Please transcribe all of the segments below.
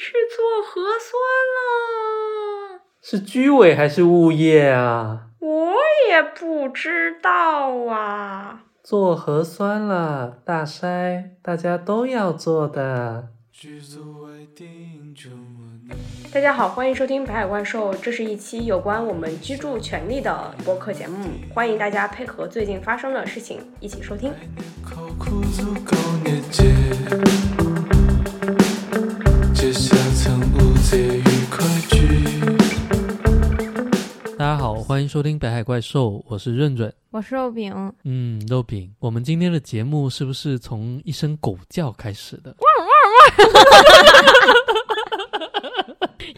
去做核酸了。是居委还是物业啊？我也不知道啊。做核酸了，大筛，大家都要做的。大家好，欢迎收听《北海怪兽》，这是一期有关我们居住权利的播客节目，欢迎大家配合最近发生的事情一起收听。大家好，欢迎收听《北海怪兽》，我是润润，我是肉饼。嗯，肉饼，我们今天的节目是不是从一声狗叫开始的？汪汪汪！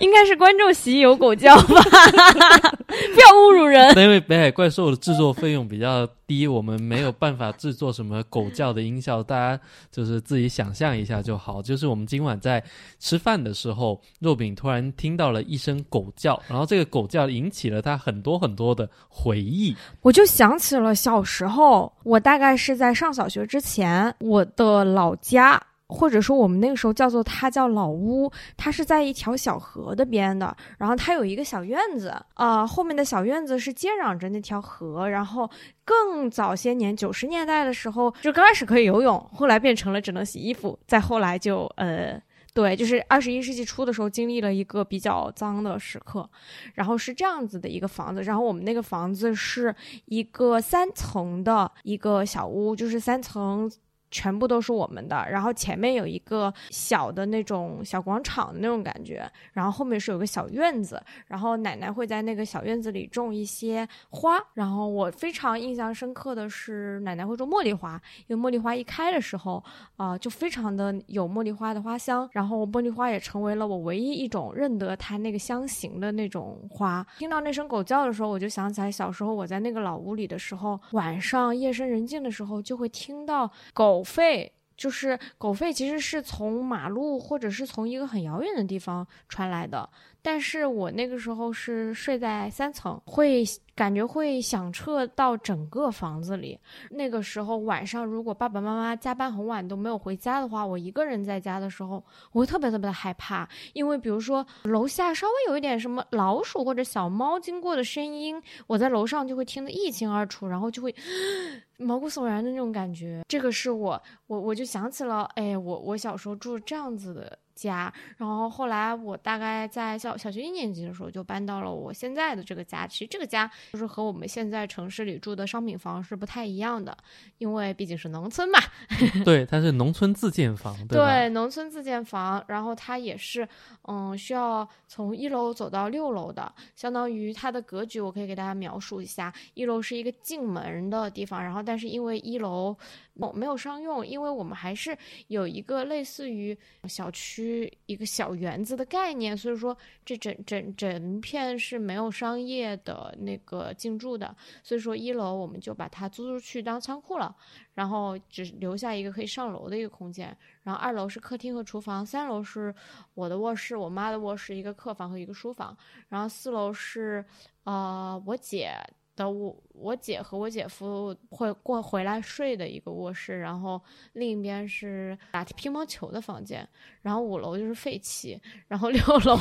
应该是观众席有狗叫吧，不要侮辱人。因为北海怪兽的制作费用比较低，我们没有办法制作什么狗叫的音效，大家就是自己想象一下就好。就是我们今晚在吃饭的时候，肉饼突然听到了一声狗叫，然后这个狗叫引起了他很多很多的回忆。我就想起了小时候，我大概是在上小学之前，我的老家。或者说我们那个时候叫做它叫老屋，它是在一条小河的边的，然后它有一个小院子啊，后面的小院子是接壤着那条河，然后更早些年九十年代的时候，就刚开始可以游泳，后来变成了只能洗衣服，再后来就呃，对，就是二十一世纪初的时候经历了一个比较脏的时刻，然后是这样子的一个房子，然后我们那个房子是一个三层的一个小屋，就是三层。全部都是我们的，然后前面有一个小的那种小广场的那种感觉，然后后面是有个小院子，然后奶奶会在那个小院子里种一些花，然后我非常印象深刻的是奶奶会种茉莉花，因为茉莉花一开的时候啊就非常的有茉莉花的花香，然后茉莉花也成为了我唯一一种认得它那个香型的那种花。听到那声狗叫的时候，我就想起来小时候我在那个老屋里的时候，晚上夜深人静的时候就会听到狗。狗吠就是狗吠，其实是从马路或者是从一个很遥远的地方传来的。但是我那个时候是睡在三层，会感觉会响彻到整个房子里。那个时候晚上，如果爸爸妈妈加班很晚都没有回家的话，我一个人在家的时候，我会特别特别的害怕，因为比如说楼下稍微有一点什么老鼠或者小猫经过的声音，我在楼上就会听得一清二楚，然后就会 毛骨悚然的那种感觉。这个是我，我我就想起了，哎，我我小时候住这样子的。家，然后后来我大概在小小学一年级的时候就搬到了我现在的这个家。其实这个家就是和我们现在城市里住的商品房是不太一样的，因为毕竟是农村嘛。对，它是农村自建房，对，农村自建房，然后它也是，嗯，需要从一楼走到六楼的，相当于它的格局，我可以给大家描述一下：一楼是一个进门的地方，然后但是因为一楼。没没有商用，因为我们还是有一个类似于小区一个小园子的概念，所以说这整整整片是没有商业的那个进驻的，所以说一楼我们就把它租出去当仓库了，然后只留下一个可以上楼的一个空间，然后二楼是客厅和厨房，三楼是我的卧室、我妈的卧室、一个客房和一个书房，然后四楼是呃我姐。的我我姐和我姐夫会过回来睡的一个卧室，然后另一边是打乒乓球的房间，然后五楼就是废弃，然后六楼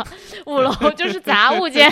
五楼就是杂物间，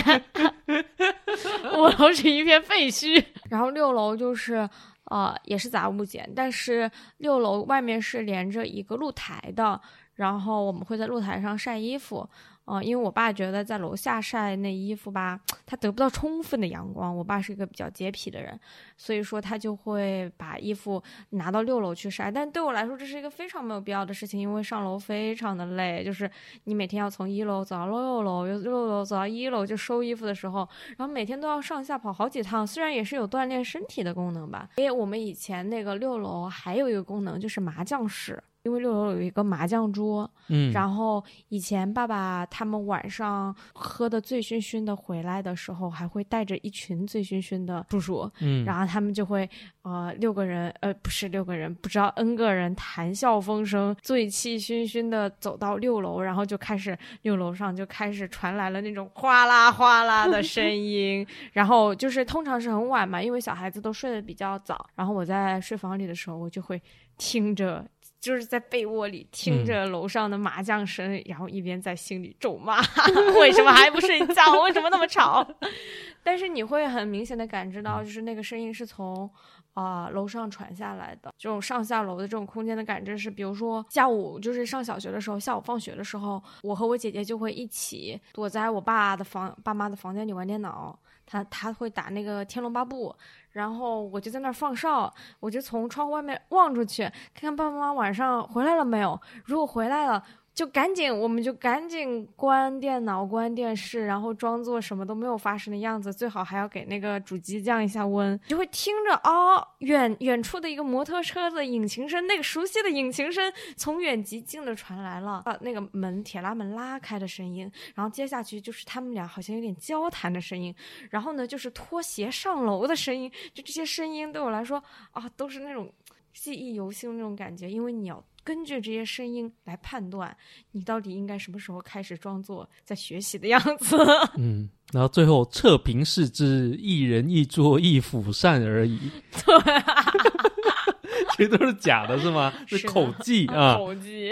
五楼是一片废墟，然后六楼就是呃也是杂物间，但是六楼外面是连着一个露台的，然后我们会在露台上晒衣服。哦，因为我爸觉得在楼下晒那衣服吧，他得不到充分的阳光。我爸是一个比较洁癖的人，所以说他就会把衣服拿到六楼去晒。但对我来说，这是一个非常没有必要的事情，因为上楼非常的累，就是你每天要从一楼走到六楼，又六楼走到一楼就收衣服的时候，然后每天都要上下跑好几趟。虽然也是有锻炼身体的功能吧，因为我们以前那个六楼还有一个功能就是麻将室。因为六楼有一个麻将桌，嗯，然后以前爸爸他们晚上喝的醉醺醺的回来的时候，还会带着一群醉醺醺的叔叔，嗯，然后他们就会呃六个人，呃不是六个人，不知道 n 个人谈笑风生，醉气醺醺的走到六楼，然后就开始六楼上就开始传来了那种哗啦哗啦的声音，然后就是通常是很晚嘛，因为小孩子都睡得比较早，然后我在睡房里的时候，我就会。听着。就是在被窝里听着楼上的麻将声，然后一边在心里咒骂：为什么还不睡觉？为什么那么吵？但是你会很明显的感知到，就是那个声音是从啊楼上传下来的。这种上下楼的这种空间的感知是，比如说下午就是上小学的时候，下午放学的时候，我和我姐姐就会一起躲在我爸的房、爸妈的房间里玩电脑。他他会打那个《天龙八部》，然后我就在那儿放哨，我就从窗户外面望出去，看看爸爸妈妈晚上回来了没有。如果回来了。就赶紧，我们就赶紧关电脑、关电视，然后装作什么都没有发生的样子。最好还要给那个主机降一下温。就会听着啊，远远处的一个摩托车的引擎声，那个熟悉的引擎声从远及近的传来了。啊，那个门铁拉门拉开的声音，然后接下去就是他们俩好像有点交谈的声音，然后呢就是拖鞋上楼的声音。就这些声音对我来说啊，都是那种记忆犹新那种感觉，因为你要。根据这些声音来判断，你到底应该什么时候开始装作在学习的样子。嗯，然后最后测评是之一人一桌一釜扇而已。对，其实都是假的，是吗？是口技啊，口技。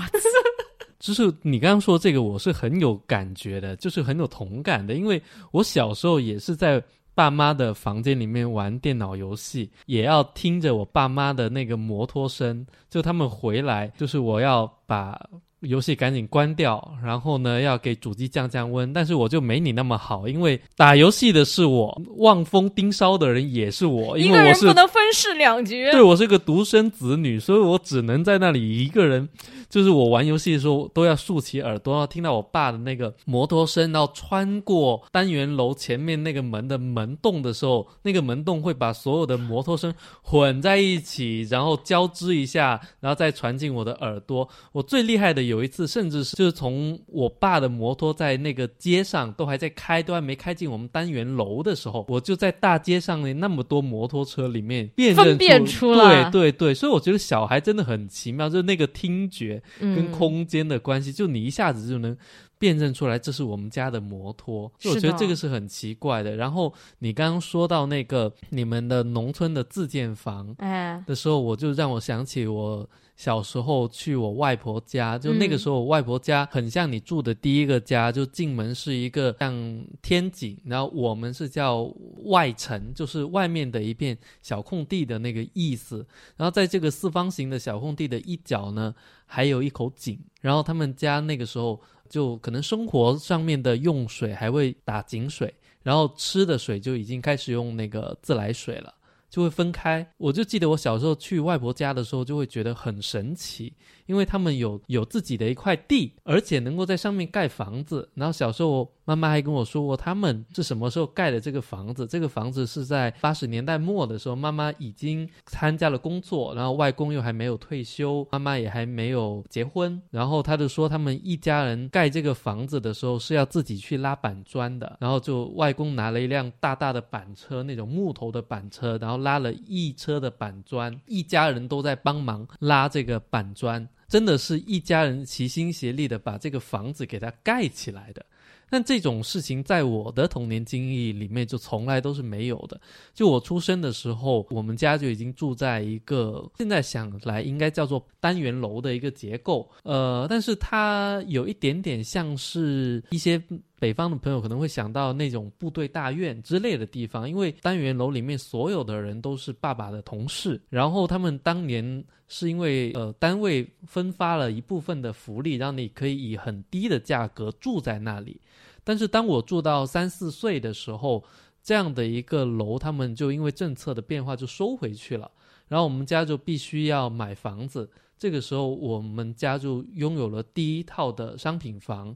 就是你刚刚说这个，我是很有感觉的，就是很有同感的，因为我小时候也是在。爸妈的房间里面玩电脑游戏，也要听着我爸妈的那个摩托声。就他们回来，就是我要把。游戏赶紧关掉，然后呢，要给主机降降温。但是我就没你那么好，因为打游戏的是我，望风盯梢的人也是我。一个人不能分饰两角。对，我是个独生子女，所以我只能在那里一个人。就是我玩游戏的时候，都要竖起耳朵，要听到我爸的那个摩托声，然后穿过单元楼前面那个门的门洞的时候，那个门洞会把所有的摩托声混在一起，然后交织一下，然后再传进我的耳朵。我最厉害的。有一次，甚至是就是从我爸的摩托在那个街上都还在开，都还没开进我们单元楼的时候，我就在大街上那那么多摩托车里面辨认出对对对，所以我觉得小孩真的很奇妙，就是那个听觉跟空间的关系，就你一下子就能辨认出来这是我们家的摩托，我觉得这个是很奇怪的。然后你刚刚说到那个你们的农村的自建房哎的时候，我就让我想起我。小时候去我外婆家，就那个时候，我外婆家很像你住的第一个家，就进门是一个像天井，然后我们是叫外城，就是外面的一片小空地的那个意思。然后在这个四方形的小空地的一角呢，还有一口井。然后他们家那个时候就可能生活上面的用水还会打井水，然后吃的水就已经开始用那个自来水了。就会分开，我就记得我小时候去外婆家的时候，就会觉得很神奇。因为他们有有自己的一块地，而且能够在上面盖房子。然后小时候妈妈还跟我说过，他们是什么时候盖的这个房子？这个房子是在八十年代末的时候，妈妈已经参加了工作，然后外公又还没有退休，妈妈也还没有结婚。然后他就说，他们一家人盖这个房子的时候是要自己去拉板砖的。然后就外公拿了一辆大大的板车，那种木头的板车，然后拉了一车的板砖，一家人都在帮忙拉这个板砖。真的是一家人齐心协力的把这个房子给它盖起来的，但这种事情在我的童年经历里面就从来都是没有的。就我出生的时候，我们家就已经住在一个现在想来应该叫做单元楼的一个结构，呃，但是它有一点点像是一些。北方的朋友可能会想到那种部队大院之类的地方，因为单元楼里面所有的人都是爸爸的同事，然后他们当年是因为呃单位分发了一部分的福利，让你可以以很低的价格住在那里。但是当我住到三四岁的时候，这样的一个楼，他们就因为政策的变化就收回去了，然后我们家就必须要买房子。这个时候，我们家就拥有了第一套的商品房。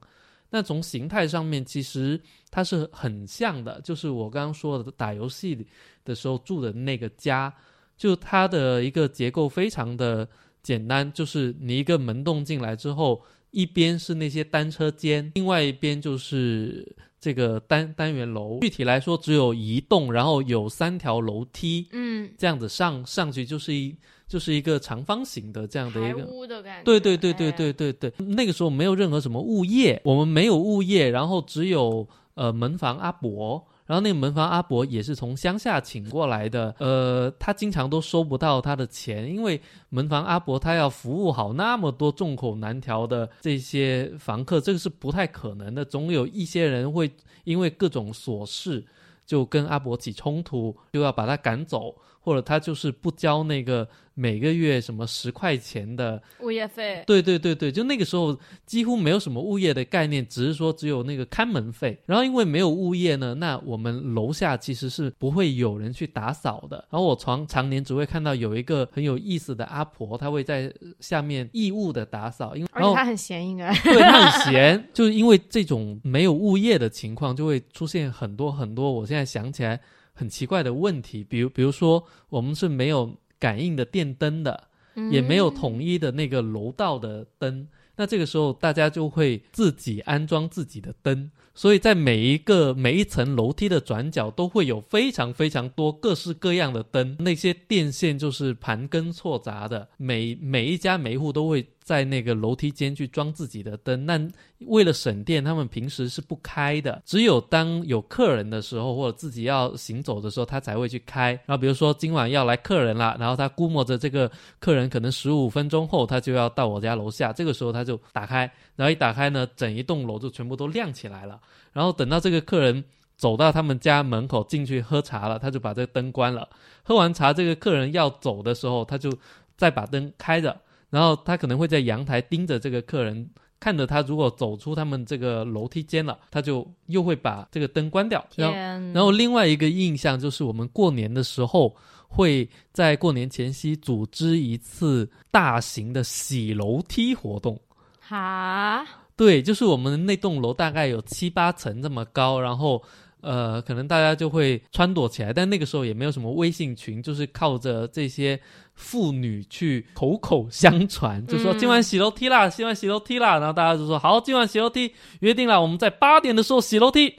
那从形态上面，其实它是很像的，就是我刚刚说的打游戏的时候住的那个家，就它的一个结构非常的简单，就是你一个门洞进来之后，一边是那些单车间，另外一边就是这个单单元楼。具体来说，只有一栋，然后有三条楼梯，嗯，这样子上上去就是一。就是一个长方形的这样的一个屋的感觉，对对对对对对对。那个时候没有任何什么物业，我们没有物业，然后只有呃门房阿伯，然后那个门房阿伯也是从乡下请过来的，呃，他经常都收不到他的钱，因为门房阿伯他要服务好那么多众口难调的这些房客，这个是不太可能的。总有一些人会因为各种琐事就跟阿伯起冲突，就要把他赶走，或者他就是不交那个。每个月什么十块钱的物业费？对对对对，就那个时候几乎没有什么物业的概念，只是说只有那个看门费。然后因为没有物业呢，那我们楼下其实是不会有人去打扫的。然后我常常年只会看到有一个很有意思的阿婆，她会在下面义务的打扫，因为而且她很闲，应该对她很闲。就是因为这种没有物业的情况，就会出现很多很多。我现在想起来很奇怪的问题，比如比如说我们是没有。感应的电灯的，也没有统一的那个楼道的灯，那这个时候大家就会自己安装自己的灯。所以在每一个每一层楼梯的转角都会有非常非常多各式各样的灯，那些电线就是盘根错杂的，每每一家每一户都会在那个楼梯间去装自己的灯。那为了省电，他们平时是不开的，只有当有客人的时候或者自己要行走的时候，他才会去开。然后比如说今晚要来客人了，然后他估摸着这个客人可能十五分钟后他就要到我家楼下，这个时候他就打开，然后一打开呢，整一栋楼就全部都亮起来了。然后等到这个客人走到他们家门口进去喝茶了，他就把这个灯关了。喝完茶，这个客人要走的时候，他就再把灯开着。然后他可能会在阳台盯着这个客人，看着他如果走出他们这个楼梯间了，他就又会把这个灯关掉。然后，然后另外一个印象就是我们过年的时候会在过年前夕组织一次大型的洗楼梯活动。哈。对，就是我们那栋楼大概有七八层这么高，然后，呃，可能大家就会撺掇起来，但那个时候也没有什么微信群，就是靠着这些妇女去口口相传，就说今晚洗楼梯啦，今晚洗楼梯啦，然后大家就说好，今晚洗楼梯，约定了，我们在八点的时候洗楼梯，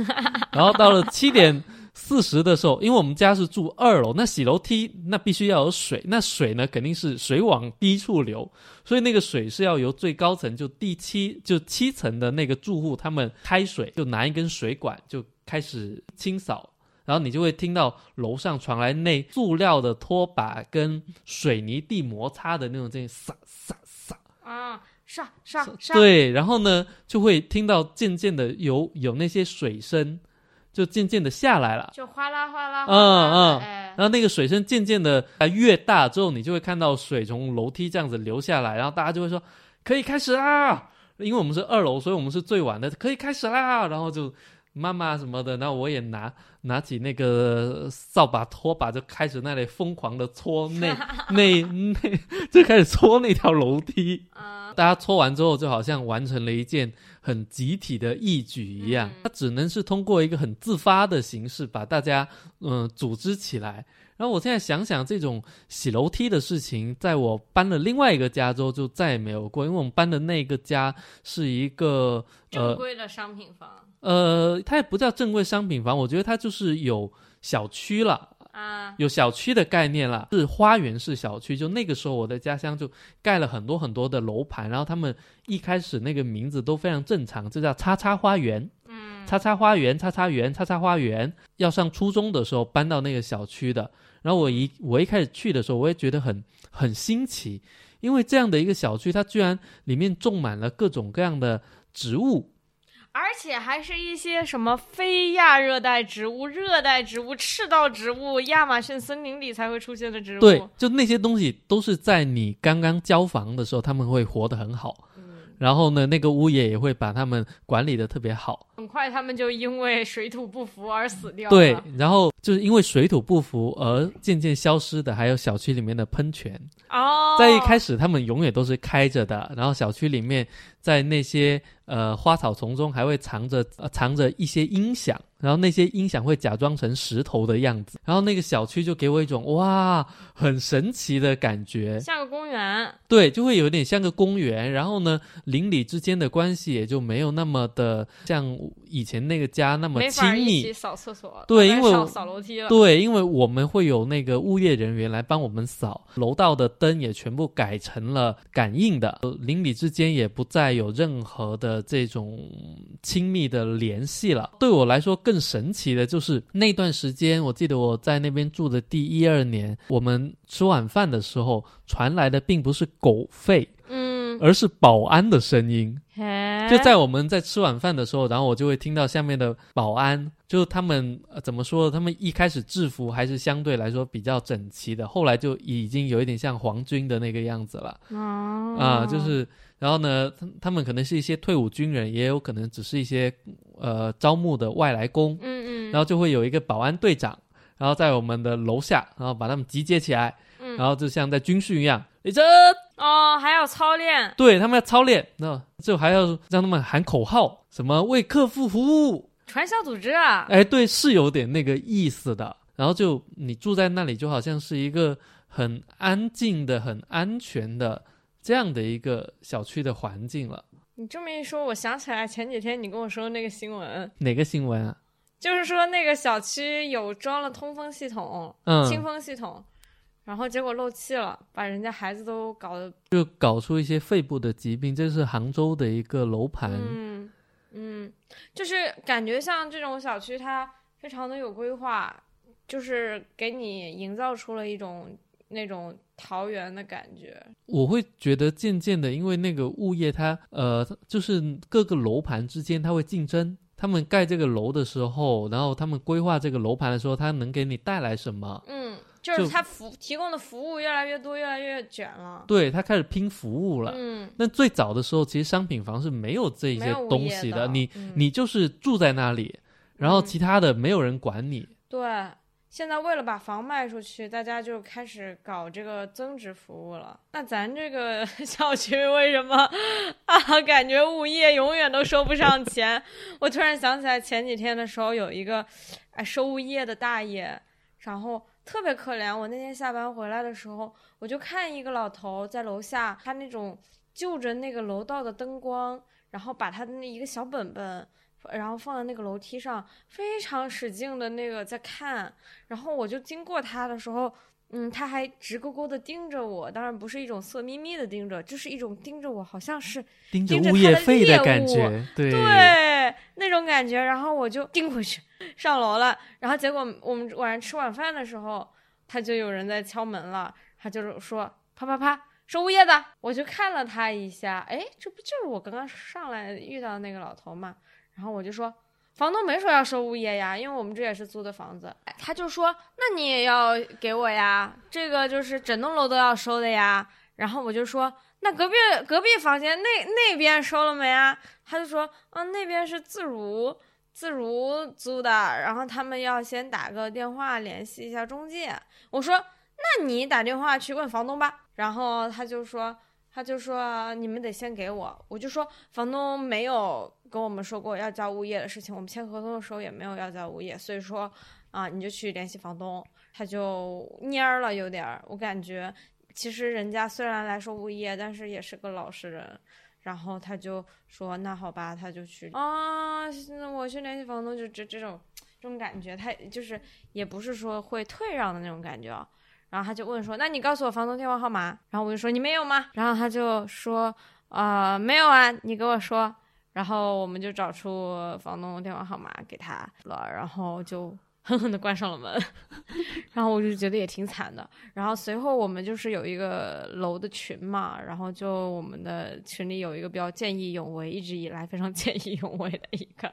然后到了七点。四十的时候，因为我们家是住二楼，那洗楼梯那必须要有水，那水呢肯定是水往低处流，所以那个水是要由最高层就第七就七层的那个住户他们开水，就拿一根水管就开始清扫，然后你就会听到楼上传来那塑料的拖把跟水泥地摩擦的那种声音，沙沙沙啊，沙沙沙，对，然后呢就会听到渐渐的有有那些水声。就渐渐的下来了，就哗啦哗啦，嗯嗯，然后那个水声渐渐的越大之后，你就会看到水从楼梯这样子流下来，然后大家就会说可以开始啦，因为我们是二楼，所以我们是最晚的，可以开始啦，然后就妈妈什么的，然后我也拿拿起那个扫把拖把就开始那里疯狂的搓那 那那就开始搓那条楼梯，啊大家搓完之后就好像完成了一件。很集体的义举一样，它只能是通过一个很自发的形式把大家嗯组织起来。然后我现在想想，这种洗楼梯的事情，在我搬了另外一个家之后就再也没有过，因为我们搬的那个家是一个正规的商品房。呃，它也不叫正规商品房，我觉得它就是有小区了。啊，有小区的概念了，是花园式小区。就那个时候，我的家乡就盖了很多很多的楼盘，然后他们一开始那个名字都非常正常，就叫“叉叉花园”。嗯，叉叉花园，叉叉园，叉叉花园。要上初中的时候搬到那个小区的，然后我一我一开始去的时候，我也觉得很很新奇，因为这样的一个小区，它居然里面种满了各种各样的植物。而且还是一些什么非亚热带植物、热带植物、赤道植物、亚马逊森林里才会出现的植物。对，就那些东西都是在你刚刚交房的时候，他们会活得很好。然后呢，那个物业也会把他们管理的特别好。很快，他们就因为水土不服而死掉。对，然后就是因为水土不服而渐渐消失的，还有小区里面的喷泉。哦，在一开始，他们永远都是开着的。然后小区里面，在那些呃花草丛中，还会藏着藏着一些音响。然后那些音响会假装成石头的样子，然后那个小区就给我一种哇，很神奇的感觉，像个公园。对，就会有点像个公园。然后呢，邻里之间的关系也就没有那么的像以前那个家那么亲密。扫厕所，对，因为扫楼梯了。对，因为我们会有那个物业人员来帮我们扫楼道的灯，也全部改成了感应的。邻里之间也不再有任何的这种亲密的联系了。对我来说更。更神奇的就是那段时间，我记得我在那边住的第一二年，我们吃晚饭的时候传来的并不是狗吠，嗯，而是保安的声音。嘿就在我们在吃晚饭的时候，然后我就会听到下面的保安，就是他们、呃怎么说？他们一开始制服还是相对来说比较整齐的，后来就已经有一点像皇军的那个样子了。哦啊，就是，然后呢，他他们可能是一些退伍军人，也有可能只是一些呃招募的外来工，嗯嗯，然后就会有一个保安队长，然后在我们的楼下，然后把他们集结起来，嗯然后就像在军训一样，立正，哦还要操练，对他们要操练，那就还要让他们喊口号，什么为客户服务，传销组织啊，哎，对，是有点那个意思的。然后就你住在那里，就好像是一个很安静的、很安全的这样的一个小区的环境了。你这么一说，我想起来前几天你跟我说那个新闻，哪个新闻啊？就是说那个小区有装了通风系统、嗯清嗯，风系统，然后结果漏气了，把人家孩子都搞得，就搞出一些肺部的疾病。这是杭州的一个楼盘，嗯嗯，就是感觉像这种小区，它非常的有规划，就是给你营造出了一种那种桃源的感觉。我会觉得渐渐的，因为那个物业它呃，就是各个楼盘之间它会竞争。他们盖这个楼的时候，然后他们规划这个楼盘的时候，它能给你带来什么？嗯，就是就它服提供的服务越来越多，越来越卷了。对，它开始拼服务了。嗯，那最早的时候，其实商品房是没有这些东西的你嗯你就是住在那里，然后嗯其他的没有人管你。对，现在为了把房卖出去，大家就开始搞这个增值服务了。那咱这个 小区为什么啊，感觉物业永远都收不上钱？我突然想起来前几天的时候，有一个哎收物业的大爷，然后特别可怜。我那天下班回来的时候，我就看一个老头在楼下，他那种就着那个楼道的灯光，然后把他的那一个小本本。然后放在那个楼梯上，非常使劲的那个在看，然后我就经过他的时候，嗯，他还直勾勾的盯着我，当然不是一种色眯眯的盯着，就是一种盯着我，好像是 盯着物业费猎的感物觉，对对那种感觉，然后我就盯回去上楼了，然后结果我们晚上吃晚饭的时候，他就有人在敲门了，他就是说啪啪啪。收物业的，我就看了他一下，哎，这不就是我刚刚上来遇到的那个老头嘛？然后我就说，房东没说要收物业呀，因为我们这也是租的房子。他就说，那你也要给我呀，这个就是整栋楼都要收的呀。然后我就说，那隔壁隔壁房间那那边收了没啊？他就说，嗯，那边是自如自如租的，然后他们要先打个电话联系一下中介。我说，那你打电话去问房东吧。然后他就说。他就说你们得先给我，我就说房东没有跟我们说过要交物业的事情，我们签合同的时候也没有要交物业，所以说啊，你就去联系房东。他就蔫儿了，有点儿，我感觉其实人家虽然来收物业，但是也是个老实人。然后他就说那好吧，他就去啊，那我去联系房东，就这这种这种感觉，他就是也不是说会退让的那种感觉啊。然后他就问说：“那你告诉我房东电话号码。”然后我就说：“你没有吗？”然后他就说：“啊、没有啊，你给我说。”然后我们就找出房东电话号码给他了，然后就狠狠的关上了门。然后我就觉得也挺惨的。然后随后我们就是有一个楼的群嘛，然后就我们的群里有一个比较见义勇为，一直以来非常见义勇为的一个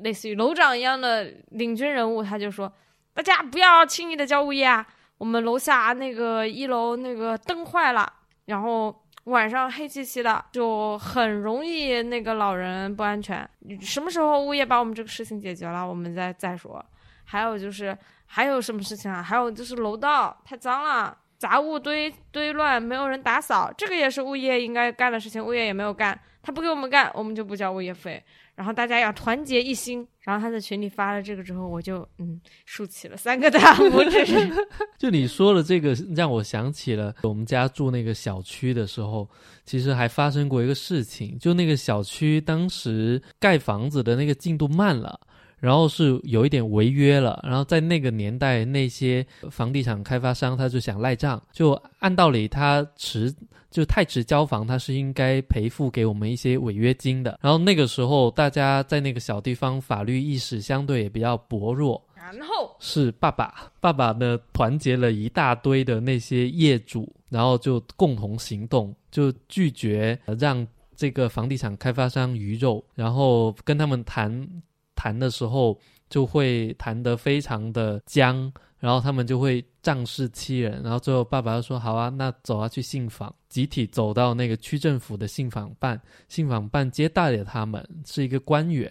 类似于楼长一样的领军人物，他就说：“大家不要轻易的交物业啊！”我们楼下那个一楼那个灯坏了，然后晚上黑漆漆的，就很容易那个老人不安全。什么时候物业把我们这个事情解决了，我们再再说。还有就是还有什么事情啊？还有就是楼道太脏了，杂物堆堆乱，没有人打扫，这个也是物业应该干的事情，物业也没有干，他不给我们干，我们就不交物业费。然后大家要团结一心。然后他在群里发了这个之后，我就嗯竖起了三个大 拇指。就你说的这个，让我想起了我们家住那个小区的时候，其实还发生过一个事情，就那个小区当时盖房子的那个进度慢了。然后是有一点违约了，然后在那个年代，那些房地产开发商他就想赖账，就按道理他迟就太迟交房，他是应该赔付给我们一些违约金的。然后那个时候，大家在那个小地方法律意识相对也比较薄弱。然后是爸爸，爸爸呢团结了一大堆的那些业主，然后就共同行动，就拒绝让这个房地产开发商鱼肉，然后跟他们谈谈的时候就会谈得非常的僵。然后他们就会仗势欺人，然后最后爸爸就说：“好啊，那走啊，去信访，集体走到那个区政府的信访办，信访办接待了他们，是一个官员。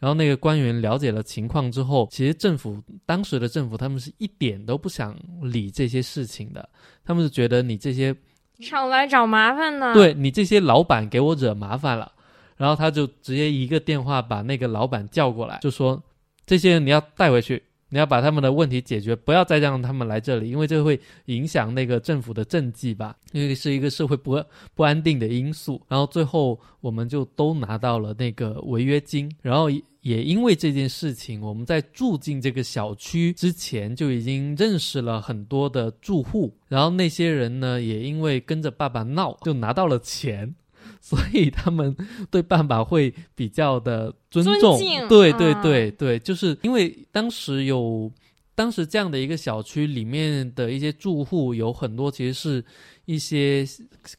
然后那个官员了解了情况之后，其实政府当时的政府他们是一点都不想理这些事情的，他们是觉得你这些上来找麻烦呢，对你这些老板给我惹麻烦了。然后他就直接一个电话把那个老板叫过来，就说这些人你要带回去。”你要把他们的问题解决，不要再让他们来这里，因为这会影响那个政府的政绩吧，因为是一个社会不不安定的因素。然后最后我们就都拿到了那个违约金，然后也因为这件事情，我们在住进这个小区之前就已经认识了很多的住户，然后那些人呢也因为跟着爸爸闹，就拿到了钱。所以他们对爸爸会比较的尊重，对对对对，就是因为当时有当时这样的一个小区里面的一些住户有很多，其实是一些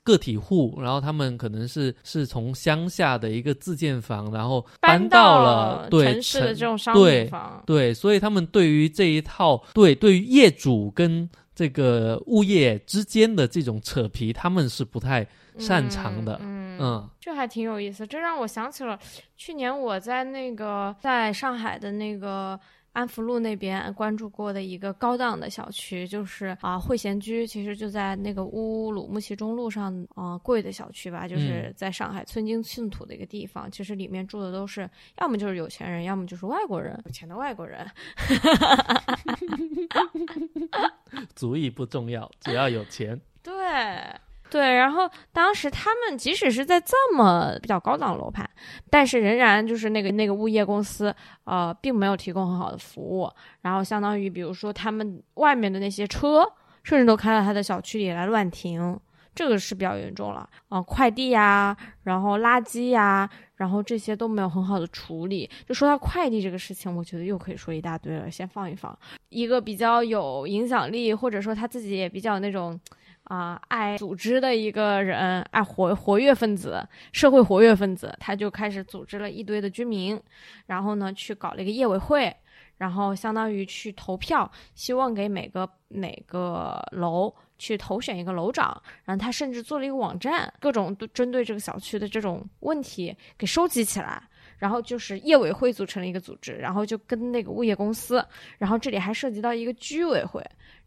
个体户，然后他们可能是是从乡下的一个自建房，然后搬到了对城市的这种商品房，对，所以他们对于这一套对对于业主跟这个物业之间的这种扯皮，他们是不太。擅长的，嗯，这还挺有意思。这让我想起了去年我在那个在上海的那个安福路那边关注过的一个高档的小区，就是啊汇贤居，其实就在那个乌鲁木齐中路上啊贵的小区吧，就是在上海寸金寸土的一个地方。其实里面住的都是要么就是有钱人，要么就是外国人，有钱的外国人。足以不重要，只要有钱。对。对，然后当时他们即使是在这么比较高档楼盘，但是仍然就是那个那个物业公司，呃，并没有提供很好的服务。然后相当于，比如说他们外面的那些车，甚至都开到他的小区里来乱停，这个是比较严重了。啊，快递呀，然后垃圾呀，然后这些都没有很好的处理。就说到快递这个事情，我觉得又可以说一大堆了。先放一放，一个比较有影响力，或者说他自己也比较那种。啊，爱组织的一个人，爱活活跃分子，社会活跃分子，他就开始组织了一堆的居民，然后呢，去搞了一个业委会，然后相当于去投票，希望给每个每个楼去投选一个楼长，然后他甚至做了一个网站，各种都针对这个小区的这种问题给收集起来，然后就是业委会组成了一个组织，然后就跟那个物业公司，然后这里还涉及到一个居委会、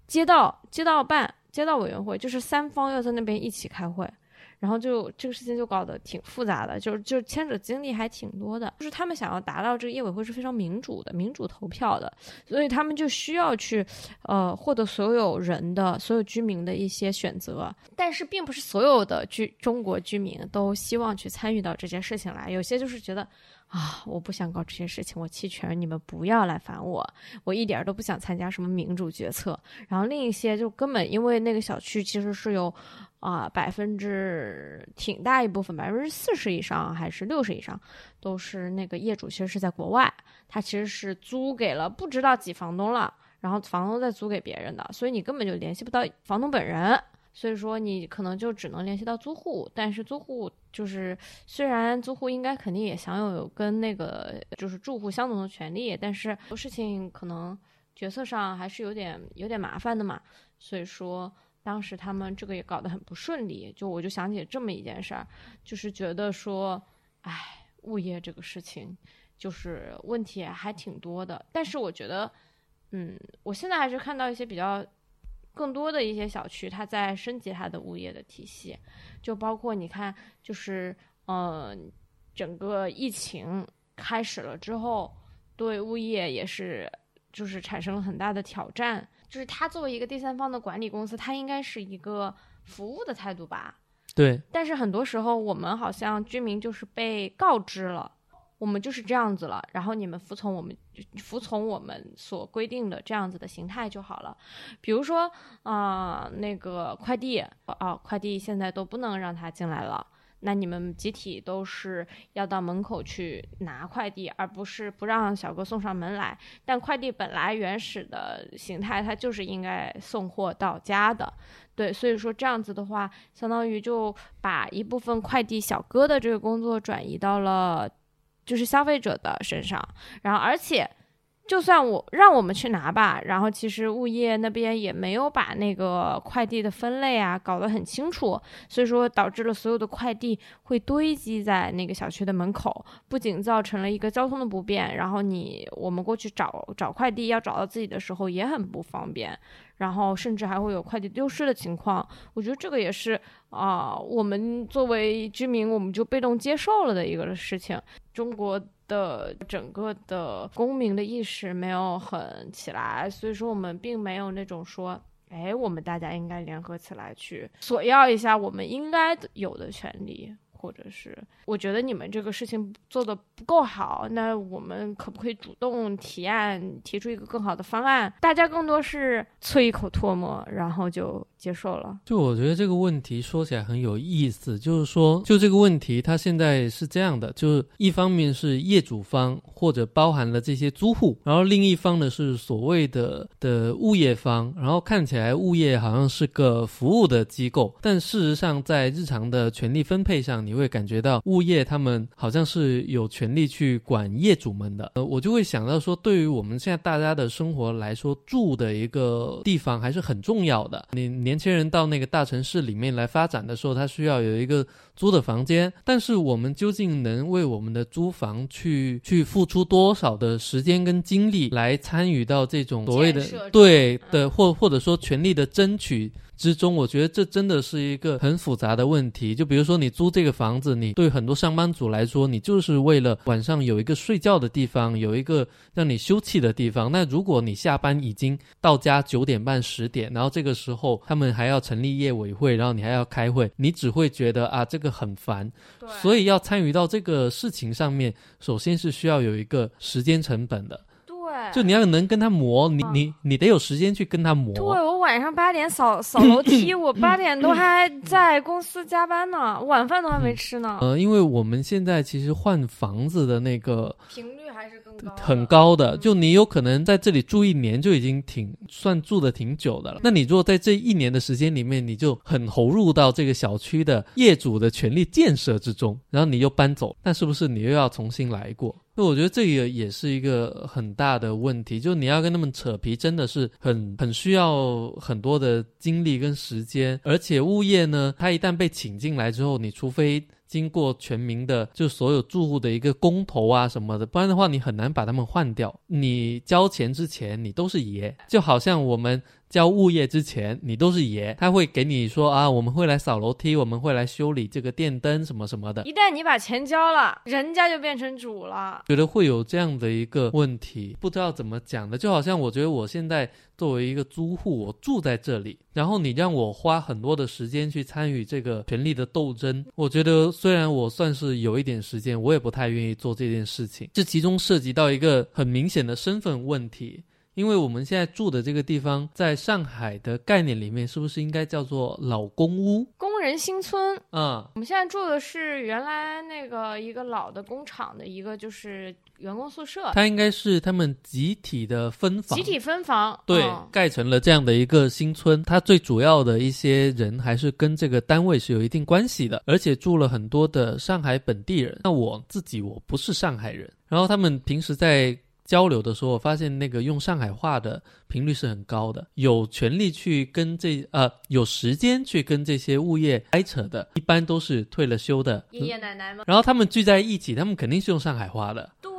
街道街道办。街道委员会就是三方要在那边一起开会，然后就这个事情就搞得挺复杂的，就是就牵扯精力还挺多的。就是他们想要达到这个业委会是非常民主的，民主投票的，所以他们就需要去呃获得所有人的所有居民的一些选择。但是并不是所有的居中国居民都希望去参与到这件事情来，有些就是觉得。啊！我不想搞这些事情，我弃权，你们不要来烦我，我一点都不想参加什么民主决策。然后另一些就根本因为那个小区其实是有，啊百分之挺大一部分，百分之四十以上还是六十以上，都是那个业主其实是在国外，他其实是租给了不知道几房东了，然后房东再租给别人的，所以你根本就联系不到房东本人。所以说你可能就只能联系到租户，但是租户就是虽然租户应该肯定也享有跟那个就是住户相同的权利，但是事情可能决策上还是有点有点麻烦的嘛。所以说当时他们这个也搞得很不顺利，就我就想起这么一件事儿，就是觉得说，哎，物业这个事情就是问题还挺多的。但是我觉得，嗯，我现在还是看到一些比较。更多的一些小区，它在升级它的物业的体系，就包括你看，就是呃，整个疫情开始了之后，对物业也是就是产生了很大的挑战。就是它作为一个第三方的管理公司，它应该是一个服务的态度吧？对。但是很多时候，我们好像居民就是被告知了。我们就是这样子了，然后你们服从我们，服从我们所规定的这样子的形态就好了。比如说啊、那个快递啊、快递现在都不能让他进来了。那你们集体都是要到门口去拿快递，而不是不让小哥送上门来。但快递本来原始的形态，它就是应该送货到家的，对，所以说这样子的话，相当于就把一部分快递小哥的这个工作转移到了就是消费者的身上，然后而且。就算我让我们去拿吧，然后其实物业那边也没有把那个快递的分类啊搞得很清楚，所以说导致了所有的快递会堆积在那个小区的门口，不仅造成了一个交通的不便，然后你我们过去找找快递要找到自己的时候也很不方便，然后甚至还会有快递丢失的情况。我觉得这个也是啊、我们作为居民我们就被动接受了的一个事情。中国的整个的公民的意识没有很起来，所以说我们并没有那种说。哎，我们大家应该联合起来去索要一下我们应该有的权利，或者是我觉得你们这个事情做的不够好，那我们可不可以主动提案，提出一个更好的方案？大家更多是啐一口唾沫，然后就接受了。就我觉得这个问题说起来很有意思，就是说，就这个问题，它现在是这样的，就是一方面是业主方或者包含了这些租户，然后另一方呢是所谓的的物业方，然后看起来物业好像是个服务的机构，但事实上在日常的权利分配上，你会感觉到物业他们好像是有权利去管业主们的。呃，我就会想到说，对于我们现在大家的生活来说，住的一个地方还是很重要的。你你年轻人到那个大城市里面来发展的时候，他需要有一个租的房间，但是我们究竟能为我们的租房去去付出多少的时间跟精力来参与到这种所谓的对嗯。的或或者说权利的争取之中，我觉得这真的是一个很复杂的问题。就比如说你租这个房子，你对很多上班族来说，你就是为了晚上有一个睡觉的地方，有一个让你休憩的地方。那如果你下班已经到家九点半十点，然后这个时候他们还要成立业委会，然后你还要开会，你只会觉得啊这个很烦。对所以要参与到这个事情上面，首先是需要有一个时间成本的。对，就你要能跟他磨，你嗯。你你得有时间去跟他磨。对我晚上八点扫扫楼 梯，我八点都还在公司加班呢，晚饭都还没吃呢，呃，因为我们现在其实换房子的那个频率还是更高，很。高的，嗯就你有可能在这里住一年就已经挺算住的挺久的了。那你如果在这一年的时间里面，你就很投入到这个小区的业主的权利建设之中，然后你又搬走，那是不是你又要重新来过？那我觉得这个也是一个很大的问题，就你要跟他们扯皮，真的是很很需要很多的精力跟时间，而且物业呢，它一旦被请进来之后，你除非经过全民的，就所有住户的一个公投啊什么的，不然的话你很难把他们换掉。你交钱之前，你都是爷，就好像我们。交物业之前，你都是爷，他会给你说啊，我们会来扫楼梯，我们会来修理这个电灯什么什么的。一旦你把钱交了，人家就变成主了。觉得会有这样的一个问题，不知道怎么讲的，就好像我觉得我现在作为一个租户，我住在这里，然后你让我花很多的时间去参与这个权力的斗争，我觉得虽然我算是有一点时间，我也不太愿意做这件事情。这其中涉及到一个很明显的身份问题。因为我们现在住的这个地方，在上海的概念里面，是不是应该叫做老公屋？工人新村，嗯、我们现在住的是原来那个一个老的工厂的一个就是员工宿舍，它应该是他们集体的分房，集体分房。对，嗯盖成了这样的一个新村。它最主要的一些人还是跟这个单位是有一定关系的，而且住了很多的上海本地人。那我自己我不是上海人，然后他们平时在。交流的时候，我发现那个用上海话的频率是很高的，有权利去跟这呃有时间去跟这些物业掰扯的，一般都是退了休的。爷爷奶奶们，然后他们聚在一起，他们肯定是用上海话的。对，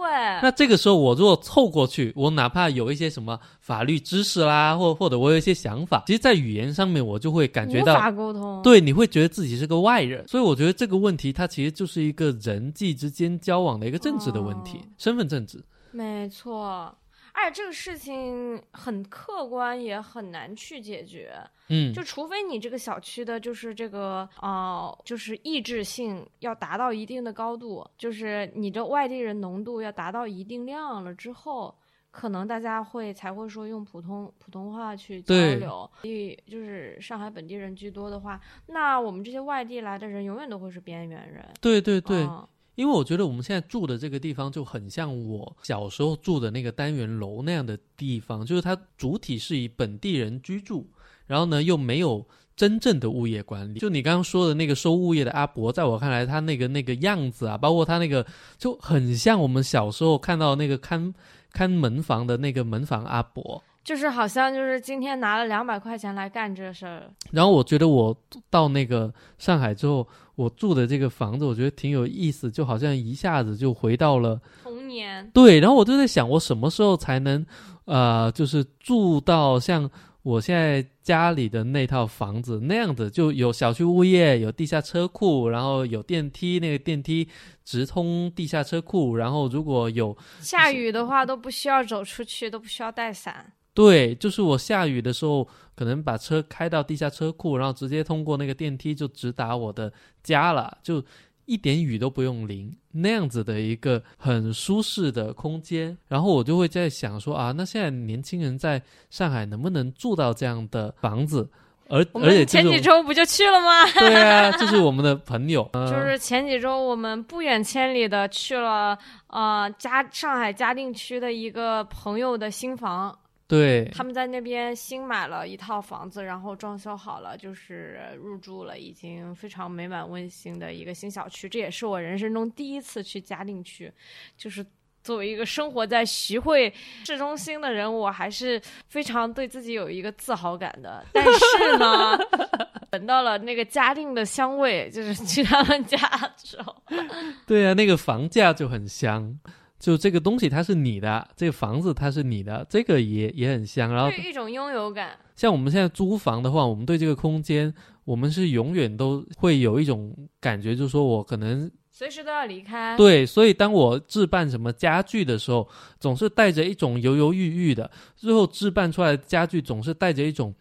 那这个时候，我如果凑过去，我哪怕有一些什么法律知识啦，或或者我有一些想法，其实，在语言上面，我就会感觉无到，法沟通。对，你会觉得自己是个外人。所以，我觉得这个问题，它其实就是一个人际之间交往的一个政治的问题，哦身份政治。没错，而且这个事情很客观，也很难去解决。嗯，就除非你这个小区的，就是这个呃，就是抑制性要达到一定的高度，就是你的外地人浓度要达到一定量了之后，可能大家会才会说用普通普通话去交流。所以就是上海本地人居多的话，那我们这些外地来的人永远都会是边缘人。对对对，嗯因为我觉得我们现在住的这个地方就很像我小时候住的那个单元楼那样的地方，就是它主体是以本地人居住，然后呢又没有真正的物业管理。就你刚刚说的那个收物业的阿伯，在我看来，他那个那个样子啊，包括他那个就很像我们小时候看到那个看看门房的那个门房阿伯。就是好像就是今天拿了两百块钱来干这事儿，然后我觉得我到那个上海之后，我住的这个房子，我觉得挺有意思，就好像一下子就回到了童年。对。然后我就在想，我什么时候才能呃，就是住到像我现在家里的那套房子那样子，就有小区物业，有地下车库，然后有电梯，那个电梯直通地下车库，然后如果有下雨的话都不需要走出去，都不需要带伞。对，就是我下雨的时候，可能把车开到地下车库，然后直接通过那个电梯就直达我的家了，就一点雨都不用淋，那样子的一个很舒适的空间。然后我就会在想说啊，那现在年轻人在上海能不能住到这样的房子？而而且前几周不就去了吗？对啊，就是我们的朋友，呃就是前几周我们不远千里的去了呃嘉上海嘉定区的一个朋友的新房，对他们在那边新买了一套房子，然后装修好了，就是入住了，已经非常美满温馨的一个新小区。这也是我人生中第一次去嘉定区，就是。作为一个生活在徐汇市中心的人，我还是非常对自己有一个自豪感的。但是呢，闻到了那个嘉定的香味，就是去他们家之后，对啊，那个房价就很香。就这个东西它是你的，这个房子它是你的，这个也也很香。然后是一种拥有感。像我们现在租房的话，我们对这个空间，我们是永远都会有一种感觉，就是说我可能随时都要离开。对，所以当我置办什么家具的时候，总是带着一种犹犹豫豫的。最后置办出来的家具总是带着一种，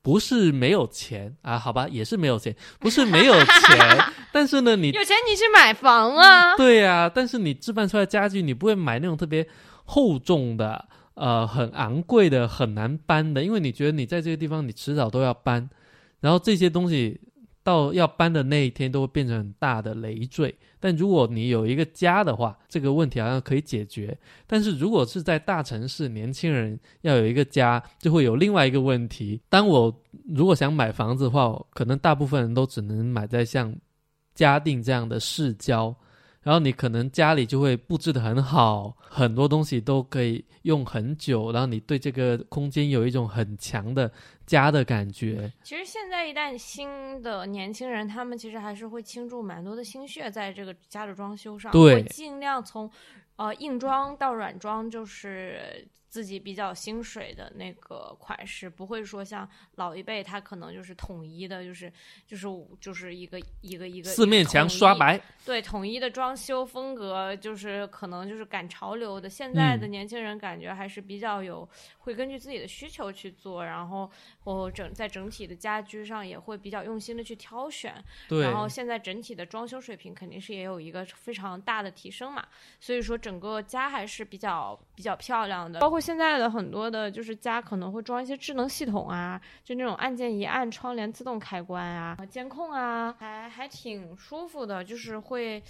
不是没有钱啊，好吧，也是没有钱，不是没有钱，但是呢，你有钱你去买房啊。对呀、但是你置办出来的家具，你不会买那种特别厚重的。呃，很昂贵的，很难搬的，因为你觉得你在这个地方，你迟早都要搬，然后这些东西到要搬的那一天都会变成很大的累赘。但如果你有一个家的话，这个问题好像可以解决。但是如果是在大城市，年轻人要有一个家，就会有另外一个问题。当我如果想买房子的话，可能大部分人都只能买在像嘉定这样的市郊。然后你可能家里就会布置的很好，很多东西都可以用很久，然后你对这个空间有一种很强的家的感觉。其实现在一旦新的年轻人，他们其实还是会倾注蛮多的心血在这个家的装修上，对会尽量从呃硬装到软装，就是自己比较心水的那个款式，不会说像老一辈他可能就是统一的，就是就是就是一个一个一个四面墙刷，白，对统一的装修风格，就是可能就是赶潮流的。现在的嗯年轻人感觉还是比较有，会根据自己的需求去做，然后我整在整体的家居上也会比较用心的去挑选。对，然后现在整体的装修水平肯定是也有一个非常大的提升嘛，所以说整个家还是比较比较漂亮的。包括现在的很多的，就是家可能会装一些智能系统啊，就那种按键一按，窗帘自动开关啊，监控啊，还还挺舒服的，就是会。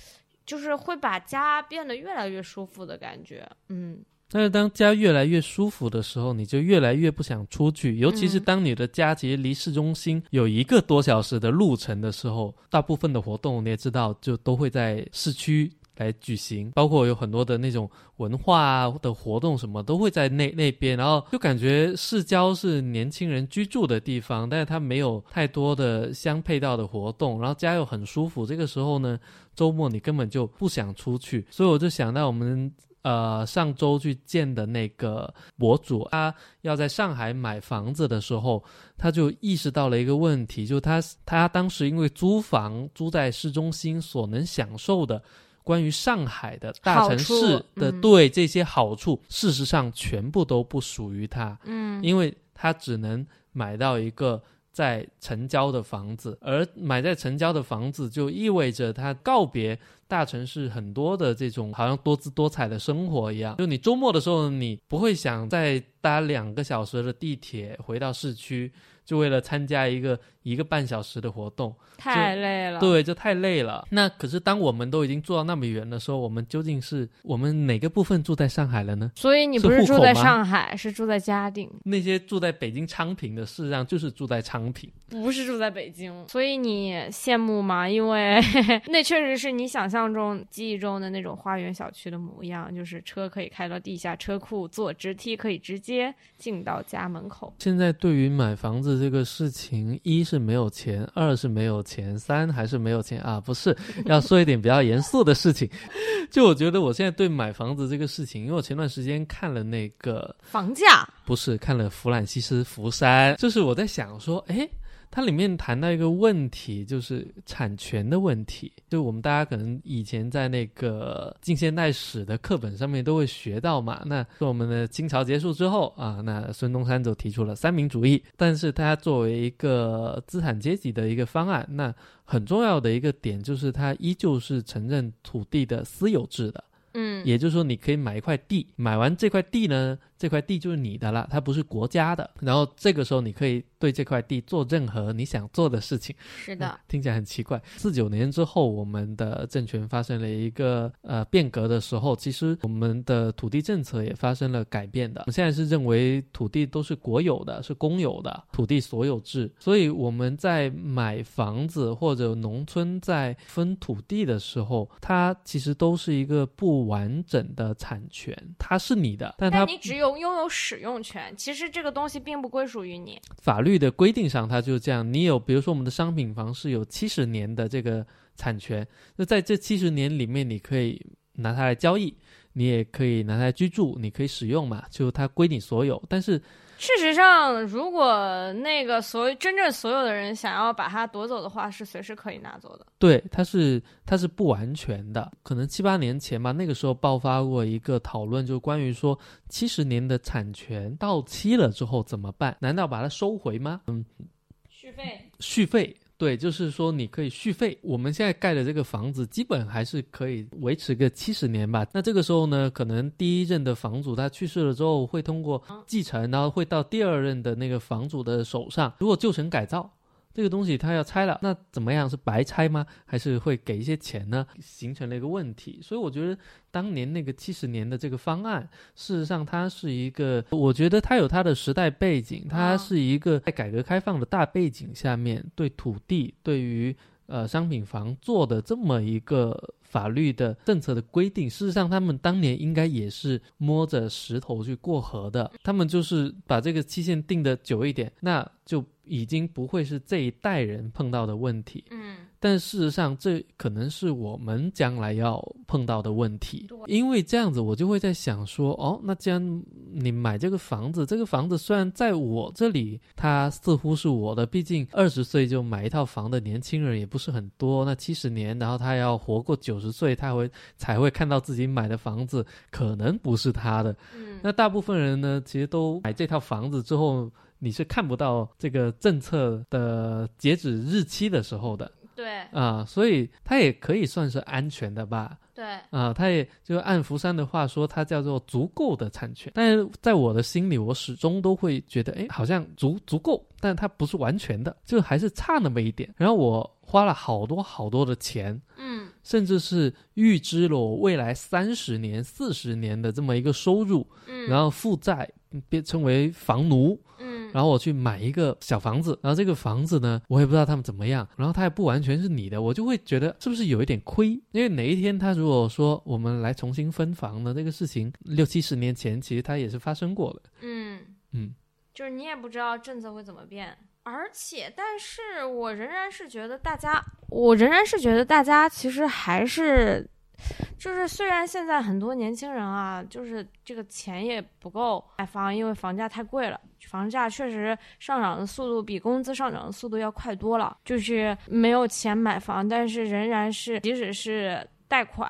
就是会把家变得越来越舒服的感觉，嗯，但是当家越来越舒服的时候，你就越来越不想出去，尤其是嗯当你的家其实离市中心有一个多小时的路程的时候，大部分的活动你也知道，就都会在市区。来举行，包括有很多的那种文化的活动，什么都会在那那边，然后就感觉市郊是年轻人居住的地方，但是它没有太多的相配套的活动，然后家又很舒服。这个时候呢，周末你根本就不想出去，所以我就想到我们呃上周去见的那个博主，他要在上海买房子的时候，他就意识到了一个问题，就他他当时因为租房租在市中心所能享受的。关于上海的大城市的嗯对这些好处，事实上全部都不属于他，嗯因为他只能买到一个。在城郊的房子，而买在城郊的房子就意味着他告别大城市很多的这种好像多姿多彩的生活一样。就你周末的时候，你不会想再搭两个小时的地铁回到市区，就为了参加一个一个半小时的活动。太累了。对，就太累了。那可是当我们都已经住到那么远的时候，我们究竟是我们哪个部分住在上海了呢？所以你不是住在上海，是住在嘉定，那些住在北京昌平的，事实上就是住在昌平。不是住在北京。所以你羡慕吗？因为 那确实是你想象中、记忆中的那种花园小区的模样，就是车可以开到地下车库，坐直梯可以直接进到家门口。现在对于买房子这个事情，一是没有钱，二是没有钱，三还是没有钱啊？不是，要说一点比较严肃的事情。就我觉得我现在对买房子这个事情，因为我前段时间看了那个房价，不是看了弗兰西斯福山，就是我在想说，诶，它里面谈到一个问题，就是产权的问题。就我们大家可能以前在那个近现代史的课本上面都会学到嘛。那说我们的清朝结束之后啊，那孙中山就提出了三民主义，但是他作为一个资产阶级的一个方案，那很重要的一个点就是他依旧是承认土地的私有制的。嗯，也就是说，你可以买一块地，买完这块地呢，这块地就是你的了，它不是国家的。然后这个时候，你可以对这块地做任何你想做的事情。是的，听起来很奇怪。四九年之后，我们的政权发生了一个呃变革的时候，其实我们的土地政策也发生了改变的。我们现在是认为土地都是国有的，是公有的，土地所有制。所以我们在买房子或者农村在分土地的时候，它其实都是一个不完整的产权，它是你的，但它但你只有拥有使用权，其实这个东西并不归属于你。法律的规定上，它就是这样。你有，比如说我们的商品房是有七十年的这个产权，那在这七十年里面，你可以拿它来交易，你也可以拿它来居住，你可以使用嘛，就它归你所有。但是事实上，如果那个所真正所有的人想要把它夺走的话，是随时可以拿走的。对，它是它是不完全的，可能七八年前吧，那个时候爆发过一个讨论，就关于说七十年的产权到期了之后怎么办？难道把它收回吗？嗯，续费，续费，对，就是说你可以续费。我们现在盖的这个房子，基本还是可以维持个七十年吧。那这个时候呢，可能第一任的房主他去世了之后，会通过继承，然后会到第二任的那个房主的手上。如果旧城改造。这个东西他要拆了，那怎么样？是白拆吗？还是会给一些钱呢？形成了一个问题。所以我觉得当年那个七十年的这个方案，事实上它是一个，我觉得它有它的时代背景，它是一个在改革开放的大背景下面，对土地、对于呃商品房做的这么一个法律的政策的规定。事实上，他们当年应该也是摸着石头去过河的，他们就是把这个期限定的久一点，那就已经不会是这一代人碰到的问题。嗯，但事实上，这可能是我们将来要碰到的问题。因为这样子，我就会在想说，哦，那既然你买这个房子，这个房子虽然在我这里，它似乎是我的，毕竟二十岁就买一套房的年轻人也不是很多。那七十年，然后他要活过九十岁，他会才会看到自己买的房子可能不是他的。嗯，那大部分人呢，其实都买这套房子之后。你是看不到这个政策的截止日期的时候的对啊，所以它也可以算是安全的吧。对，啊，它也就按福山的话说，它叫做足够的产权。但是在我的心里，我始终都会觉得，哎，好像足足够，但它不是完全的，就还是差那么一点。然后我花了好多好多的钱，嗯甚至是预支了我未来三十年、四十年的这么一个收入，嗯，然后负债变称为房奴。嗯，然后我去买一个小房子，然后这个房子呢，我也不知道他们怎么样，然后它也不完全是你的，我就会觉得是不是有一点亏？因为哪一天他如果说我们来重新分房呢，这个事情六七十年前其实它也是发生过的。嗯嗯，就是你也不知道政策会怎么变。而且，但是我仍然是觉得大家，我仍然是觉得大家其实还是，就是虽然现在很多年轻人啊，就是这个钱也不够买房，因为房价太贵了，房价确实上涨的速度比工资上涨的速度要快多了，就是没有钱买房，但是仍然是，即使是贷款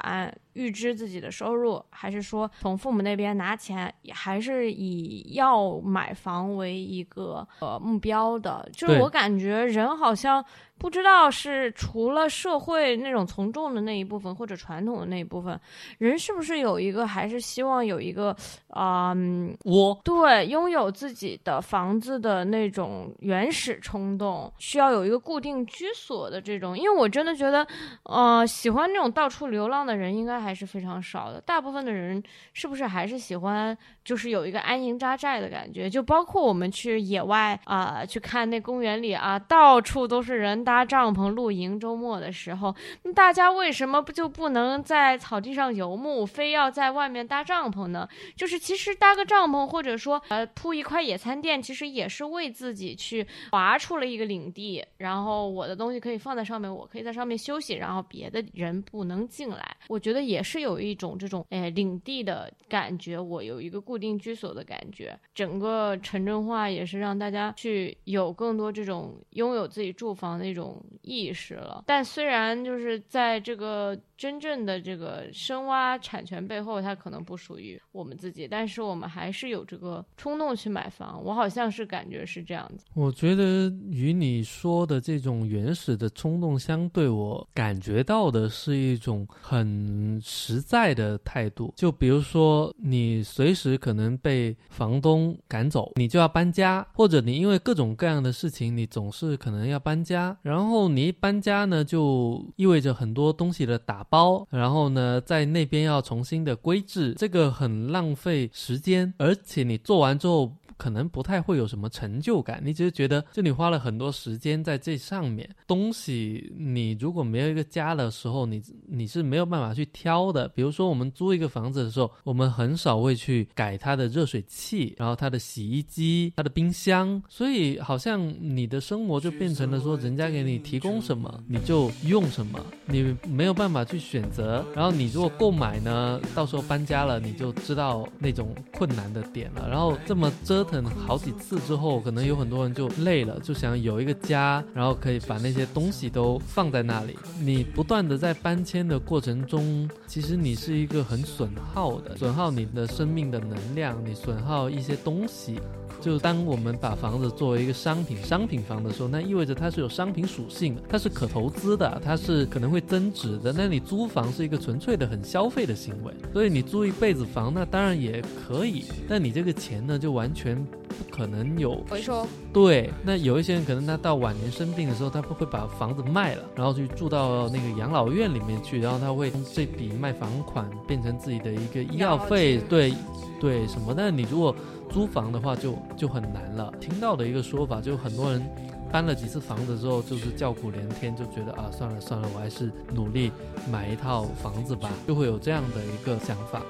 预支自己的收入，还是说从父母那边拿钱，也还是以要买房为一个呃目标的。就是我感觉人好像不知道是除了社会那种从众的那一部分，或者传统的那一部分，人是不是有一个还是希望有一个啊、嗯我对，拥有自己的房子的那种原始冲动，需要有一个固定居所的这种。因为我真的觉得，呃，喜欢那种到处流浪的人应该还还是非常少的。大部分的人是不是还是喜欢，就是有一个安营扎寨的感觉？就包括我们去野外啊、去看那公园里啊，到处都是人搭帐篷露营。周末的时候，大家为什么不就不能在草地上游牧，非要在外面搭帐篷呢？就是其实搭个帐篷，或者说呃铺一块野餐垫，其实也是为自己去划出了一个领地，然后我的东西可以放在上面，我可以在上面休息，然后别的人不能进来。我觉得也也是有一种这种哎领地的感觉，我有一个固定居所的感觉。整个城镇化也是让大家去有更多这种拥有自己住房的一种意识了。但虽然就是在这个真正的这个深挖产权背后，它可能不属于我们自己，但是我们还是有这个冲动去买房。我好像是感觉是这样子。我觉得与你说的这种原始的冲动相对，我感觉到的是一种很实在的态度。就比如说，你随时可能被房东赶走，你就要搬家，或者你因为各种各样的事情，你总是可能要搬家。然后你一搬家呢，就意味着很多东西的打包，然后呢，在那边要重新的规制，这个很浪费时间，而且你做完之后。可能不太会有什么成就感，你只是觉得就你花了很多时间在这上面。东西你如果没有一个家的时候，你你是没有办法去挑的。比如说我们租一个房子的时候，我们很少会去改它的热水器，然后它的洗衣机、它的冰箱，所以好像你的生活就变成了说，人家给你提供什么你就用什么，你没有办法去选择。然后你如果购买呢，到时候搬家了，你就知道那种困难的点了。然后这么折腾好几次之后，可能有很多人就累了，就想有一个家，然后可以把那些东西都放在那里。你不断的在搬迁的过程中，其实你是一个很损耗的，损耗你的生命的能量，你损耗一些东西。就当我们把房子作为一个商品、商品房的时候，那意味着它是有商品属性的，它是可投资的，它是可能会增值的。那你租房是一个纯粹的很消费的行为，所以你租一辈子房，那当然也可以，但你这个钱呢，就完全不可能有回收，对，那有一些人可能他到晚年生病的时候，他不会把房子卖了，然后去住到那个养老院里面去，然后他会这笔卖房款变成自己的一个医药费对对什么？但是你如果租房的话就，就很难了。听到的一个说法，就很多人搬了几次房子之后，就是叫苦连天，就觉得啊，算了算了，我还是努力买一套房子吧，就会有这样的一个想法。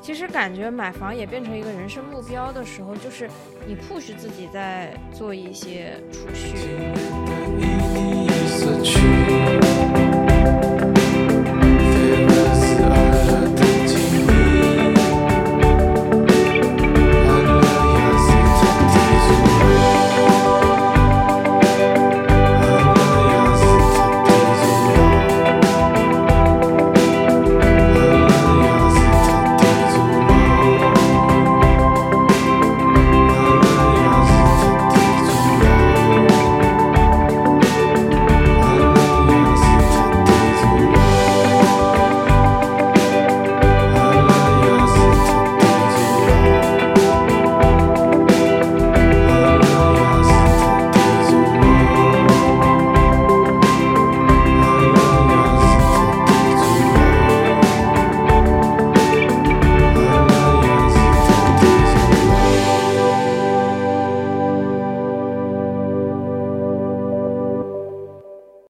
其实感觉买房也变成一个人生目标的时候，就是你 push 自己在做一些储蓄。一一死去。